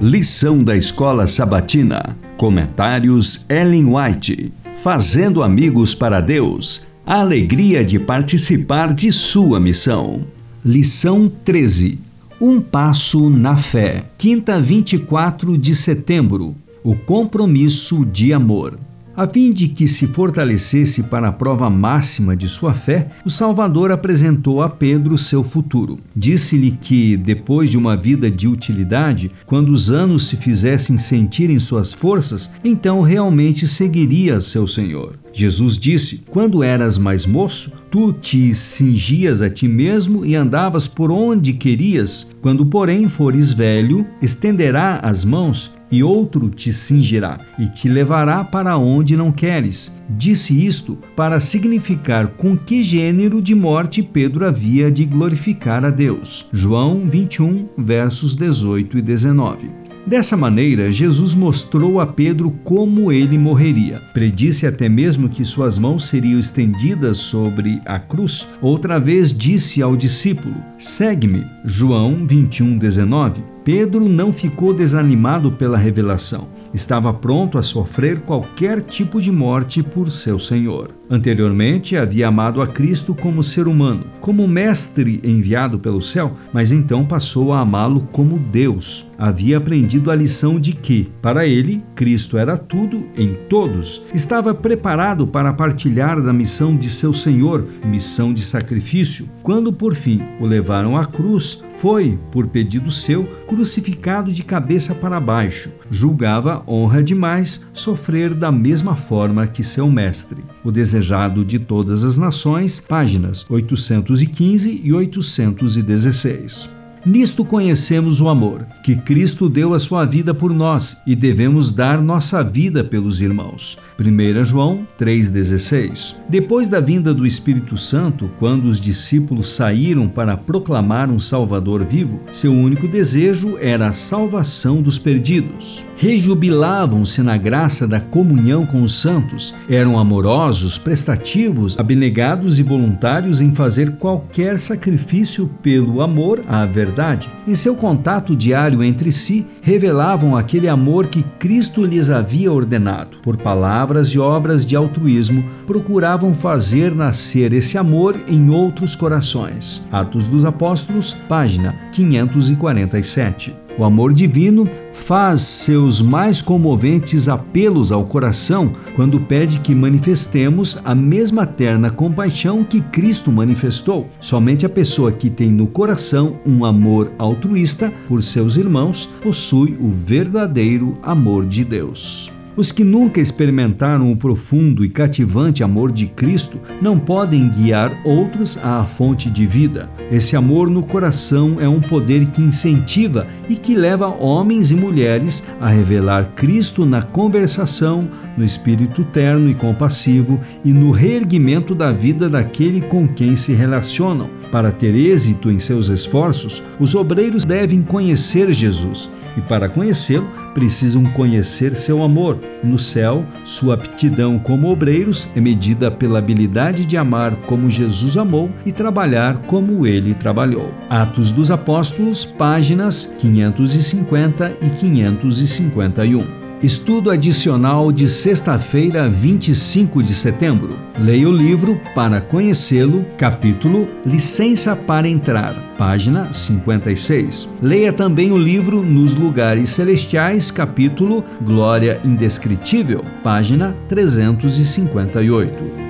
Lição da Escola Sabatina. Comentários Ellen White. Fazendo amigos para Deus. A alegria de participar de sua missão. Lição 13. Um passo na fé. Quinta, 24 de setembro. O compromisso de amor. A fim de que se fortalecesse para a prova máxima de sua fé, o Salvador apresentou a Pedro seu futuro. Disse-lhe que, depois de uma vida de utilidade, quando os anos se fizessem sentir em suas forças, então realmente seguiria seu Senhor. Jesus disse: Quando eras mais moço, tu te cingias a ti mesmo e andavas por onde querias. Quando, porém, fores velho, estenderá as mãos e outro te cingirá e te levará para onde não queres. Disse isto para significar com que gênero de morte Pedro havia de glorificar a Deus. João 21, versos 18 e 19. Dessa maneira, Jesus mostrou a Pedro como ele morreria. Predisse até mesmo que suas mãos seriam estendidas sobre a cruz. Outra vez disse ao discípulo: Segue-me. João 21, 19. Pedro não ficou desanimado pela revelação. Estava pronto a sofrer qualquer tipo de morte por seu Senhor. Anteriormente, havia amado a Cristo como ser humano, como mestre enviado pelo céu, mas então passou a amá-lo como Deus. Havia aprendido a lição de que, para ele, Cristo era tudo em todos. Estava preparado para partilhar da missão de seu Senhor, missão de sacrifício. Quando por fim o levaram à cruz, foi, por pedido seu, crucificado de cabeça para baixo. Julgava honra demais sofrer da mesma forma que seu mestre. O desejado de todas as nações, páginas 815 e 816. Nisto conhecemos o amor, que Cristo deu a sua vida por nós e devemos dar nossa vida pelos irmãos. 1 João 3,16. Depois da vinda do Espírito Santo, quando os discípulos saíram para proclamar um Salvador vivo, seu único desejo era a salvação dos perdidos. Rejubilavam-se na graça da comunhão com os santos, eram amorosos, prestativos, abnegados e voluntários em fazer qualquer sacrifício pelo amor à verdade em seu contato diário entre si, revelavam aquele amor que Cristo lhes havia ordenado. Por palavras e obras de altruísmo, procuravam fazer nascer esse amor em outros corações. Atos dos Apóstolos, página 547. O amor divino faz seus mais comoventes apelos ao coração quando pede que manifestemos a mesma terna compaixão que Cristo manifestou. Somente a pessoa que tem no coração um amor altruísta por seus irmãos possui o verdadeiro amor de Deus. Os que nunca experimentaram o profundo e cativante amor de Cristo não podem guiar outros à fonte de vida. Esse amor no coração é um poder que incentiva e que leva homens e mulheres a revelar Cristo na conversação, no espírito terno e compassivo e no reerguimento da vida daquele com quem se relacionam. Para ter êxito em seus esforços, os obreiros devem conhecer Jesus e, para conhecê-lo, precisam conhecer seu amor. No céu, sua aptidão como obreiros é medida pela habilidade de amar como Jesus amou e trabalhar como ele trabalhou. Atos dos Apóstolos, páginas 550 e 551. Estudo adicional de sexta-feira, 25 de setembro. Leia o livro para conhecê-lo, capítulo Licença para Entrar, página 56. Leia também o livro Nos Lugares Celestiais, capítulo Glória Indescritível, página 358.